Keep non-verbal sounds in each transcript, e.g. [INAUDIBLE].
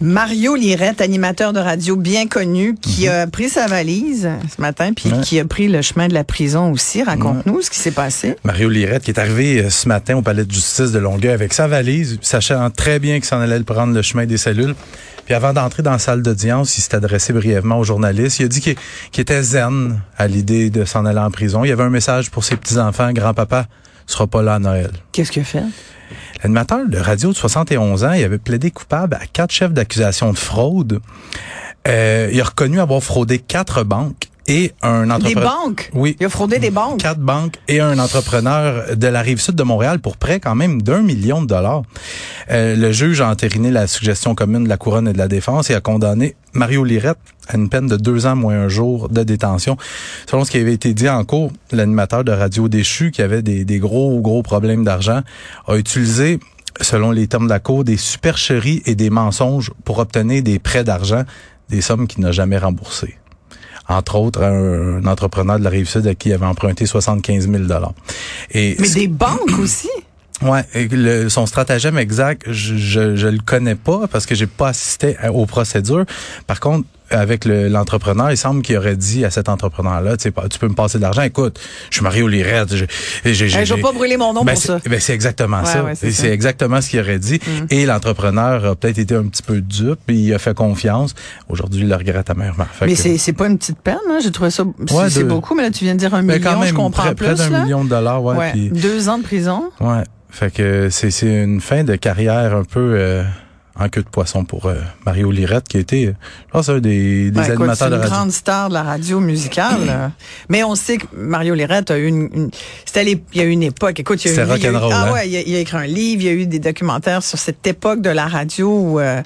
Mario Lirette, animateur de radio bien connu, qui mhm. a pris sa valise ce matin, puis qui a pris le chemin de la prison aussi. Raconte-nous ce qui s'est passé. Mario Lirette, qui est arrivé euh, ce matin au palais de justice de Longueuil avec sa valise, sachant très bien qu'il s'en allait prendre le chemin des cellules. Puis avant d'entrer dans la salle d'audience, il s'est adressé brièvement aux journalistes. Il a dit qu'il était zen à l'idée de s'en aller en prison. Il y avait un message pour ses petits-enfants. Grand-papa sera pas là à Noël. Qu'est-ce qu'il a fait? L'animateur de radio de 71 ans, il avait plaidé coupable à quatre chefs d'accusation de fraude. Euh, il a reconnu avoir fraudé quatre banques et un entrepreneur. Des banques? Oui. Il a fraudé des banques? Quatre banques et un entrepreneur de la rive sud de Montréal pour près quand même d'un million de dollars. Euh, le juge a entériné la suggestion commune de la Couronne et de la Défense et a condamné Mario Lirette à une peine de deux ans moins un jour de détention. Selon ce qui avait été dit en cours, l'animateur de Radio Déchu, qui avait des, des gros, gros problèmes d'argent, a utilisé selon les termes de la Cour, des supercheries et des mensonges pour obtenir des prêts d'argent, des sommes qu'il n'a jamais remboursées entre autres un, entrepreneur de la Rive-Sud à qui il avait emprunté 75 000 et Mais des banques aussi? [CLEARS THROAT] Ouais, son stratagème exact, je, je, je le connais pas parce que j'ai pas assisté aux procédures. Par contre, avec l'entrepreneur, il semble qu'il aurait dit à cet entrepreneur-là, tu sais, tu peux me passer de l'argent. Écoute, je suis Mario Lirette. Je, je, je, vais pas brûler mon nom ben pour ça. Ben c'est exactement ça. c'est exactement ce qu'il aurait dit. Mm. Et l'entrepreneur a peut-être été un petit peu dupe, et il a fait confiance. Aujourd'hui, il le regrette amèrement. Mais c'est c'est pas une petite peine. Hein? J'ai trouvé ça. C'est beaucoup, mais là tu viens de dire un ben, million. Quand même, je comprends près, plus. Près d'un million de dollars, ouais. Deux ans de prison. Ouais. Fait que c'est une fin de carrière un peu. Euh, en queue de poisson pour euh, Mario Lirette, qui a été, je pense, un des, des ben, animateurs de radio. une grande star de la radio musicale. Mais on sait que Mario Lirette a eu une... une c'était il y a eu une époque. Écoute, il y a, eu, il a, ah hein? ouais, il a, écrit un livre, il y a eu des documentaires sur cette époque de la radio où euh,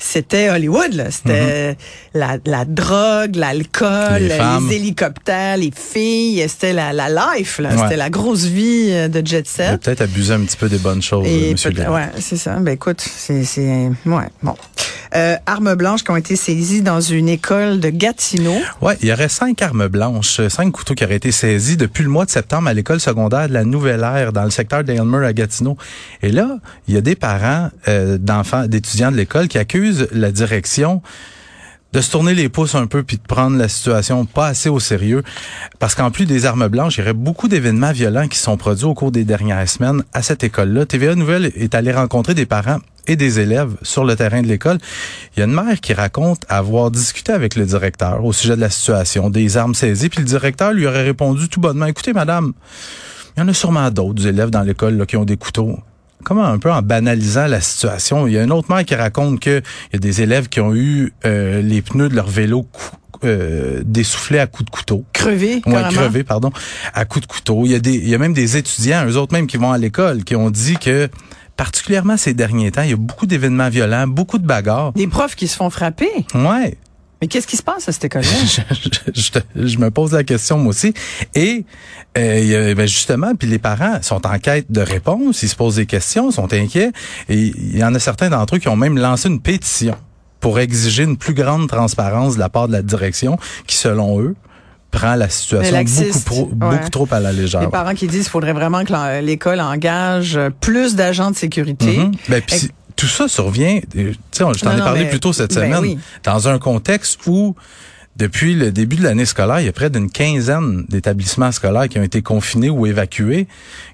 c'était Hollywood. là C'était mm-hmm. la, la drogue, l'alcool, les, hélicoptères, les filles. C'était la, la life. là C'était la grosse vie euh, de jet set. Il a peut-être abusé un petit peu des bonnes choses, Et Monsieur Ouais, c'est ça. Ben écoute, c'est Ouais, bon. Euh, armes blanches qui ont été saisies dans une école de Gatineau. Ouais, il y aurait cinq armes blanches, cinq couteaux qui auraient été saisis depuis le mois de septembre à l'école secondaire de la Nouvelle Ère dans le secteur d'Aylmer à Gatineau. Et là, il y a des parents euh, d'enfants, d'étudiants de l'école qui accusent la direction de se tourner les pouces un peu puis de prendre la situation pas assez au sérieux parce qu'en plus des armes blanches, il y aurait beaucoup d'événements violents qui sont produits au cours des dernières semaines à cette école-là. TVA Nouvelle est allé rencontrer des parents et des élèves sur le terrain de l'école. Il y a une mère qui raconte avoir discuté avec le directeur au sujet de la situation, des armes saisies, puis le directeur lui aurait répondu tout bonnement, écoutez madame, il y en a sûrement d'autres élèves dans l'école qui ont des couteaux comment un peu en banalisant la situation. Il y a une autre mère qui raconte que il y a des élèves qui ont eu euh, les pneus de leur vélo euh, dessoufflés à coups de couteau. Crevés, ouais, crevés, pardon, à coups de couteau. Il y a des, il y a même des étudiants, eux autres même qui vont à l'école, qui ont dit que particulièrement ces derniers temps, il y a beaucoup d'événements violents, beaucoup de bagarres. Des profs qui se font frapper. Ouais. Mais qu'est-ce qui se passe à cette école-là? [LAUGHS] je, me pose la question moi aussi. Et euh, ben justement, puis les parents sont en quête de réponses, ils se posent des questions, sont inquiets. Et il y en a certains d'entre eux qui ont même lancé une pétition pour exiger une plus grande transparence de la part de la direction, qui selon eux prend la situation beaucoup, beaucoup trop à la légère. Les parents qui disent qu'il faudrait vraiment que l'école engage plus d'agents de sécurité. Mm-hmm. ben, tout ça survient, tu sais, je t'en ai parlé plus tôt cette ben semaine, dans un contexte où depuis le début de l'année scolaire, il y a près d'une quinzaine d'établissements scolaires qui ont été confinés ou évacués,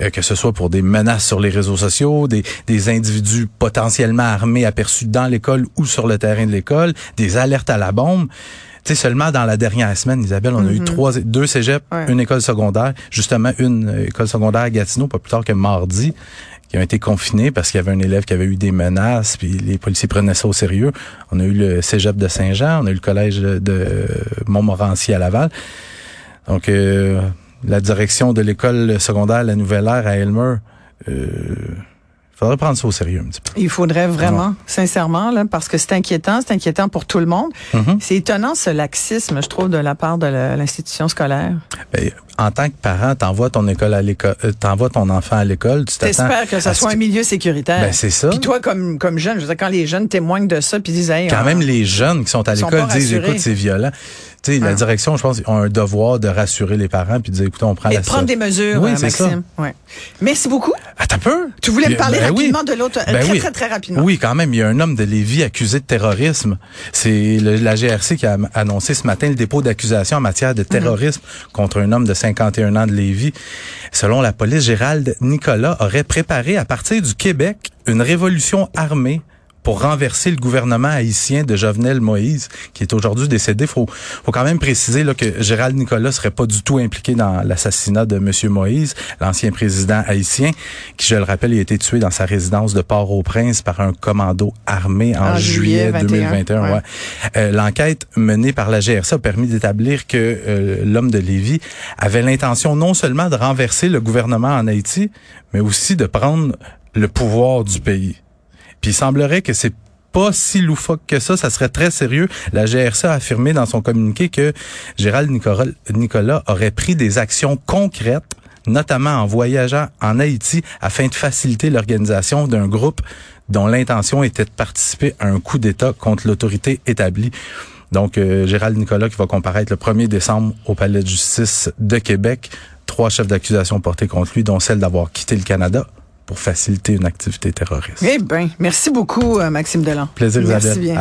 euh, que ce soit pour des menaces sur les réseaux sociaux, des, des individus potentiellement armés aperçus dans l'école ou sur le terrain de l'école, des alertes à la bombe. Tu sais, seulement dans la dernière semaine, Isabelle, on a eu mm-hmm. trois, deux cégeps, une école secondaire, justement une euh, école secondaire à Gatineau, pas plus tard que mardi, qui ont été confinés parce qu'il y avait un élève qui avait eu des menaces, puis les policiers prenaient ça au sérieux. On a eu le cégep de Saint-Jean, on a eu le collège de Montmorency à Laval. Donc, euh, la direction de l'école secondaire La Nouvelle Ère à Elmer... Euh, il faudrait prendre ça au sérieux un petit peu. Il faudrait vraiment, sincèrement, là, parce que c'est inquiétant, c'est inquiétant pour tout le monde. Mm-hmm. C'est étonnant ce laxisme, je trouve, de la part de l'institution scolaire. Ben, en tant que parent, t'envoies ton école à l'école, euh, t'envoies ton enfant à l'école, tu t'attends. T'espères que ça soit un milieu sécuritaire. Ben, c'est ça. Puis toi, comme, comme jeune, je veux dire, quand les jeunes témoignent de ça, puis disent, hey, quand on- même les jeunes qui sont à l'école disent, écoute, c'est violent. Tu sais, la Ah. direction, je pense, ont un devoir de rassurer les parents puis de dire, écoute, on prend et la de prendre des mesures, Oui, euh, ça. Maxime. Ouais. Merci beaucoup. Attends un peu. Tu voulais me a- parler ben oui. rapidement de l'autre, euh, Ben très, oui. très, très rapidement. Oui, quand même. Il y a un homme de Lévis accusé de terrorisme. C'est la GRC qui a annoncé ce matin le dépôt d'accusation en matière de terrorisme contre un homme de 51 ans de Lévis. Selon la police, Gérald Nicolas aurait préparé à partir du Québec une révolution armée pour renverser le gouvernement haïtien de Jovenel Moïse, qui est aujourd'hui décédé. Faut, faut quand même préciser là, que Gérald Nicolas serait pas du tout impliqué dans l'assassinat de Monsieur Moïse, l'ancien président haïtien, qui, je le rappelle, a été tué dans sa résidence de Port-au-Prince par un commando armé en, En juillet juillet, 21, 2021. ouais. ouais. Euh, L'enquête menée par la GRC a permis d'établir que euh, l'homme de Lévis avait l'intention non seulement de renverser le gouvernement en Haïti, mais aussi de prendre le pouvoir du pays. Puis il semblerait que c'est pas si loufoque que ça, ça serait très sérieux. La GRC a affirmé dans son communiqué que Gérald Nicolas, aurait pris des actions concrètes notamment en voyageant en Haïti afin de faciliter l'organisation d'un groupe dont l'intention était de participer à un coup d'État contre l'autorité établie. Donc, euh, Gérald Nicolas qui va comparaître le 1er décembre au Palais de justice de Québec. Trois chefs d'accusation portés contre lui, dont celle d'avoir quitté le Canada pour faciliter une activité terroriste. Eh ben, merci beaucoup, euh, Maxime Delan. Plaisir, Merci Isabelle. bien.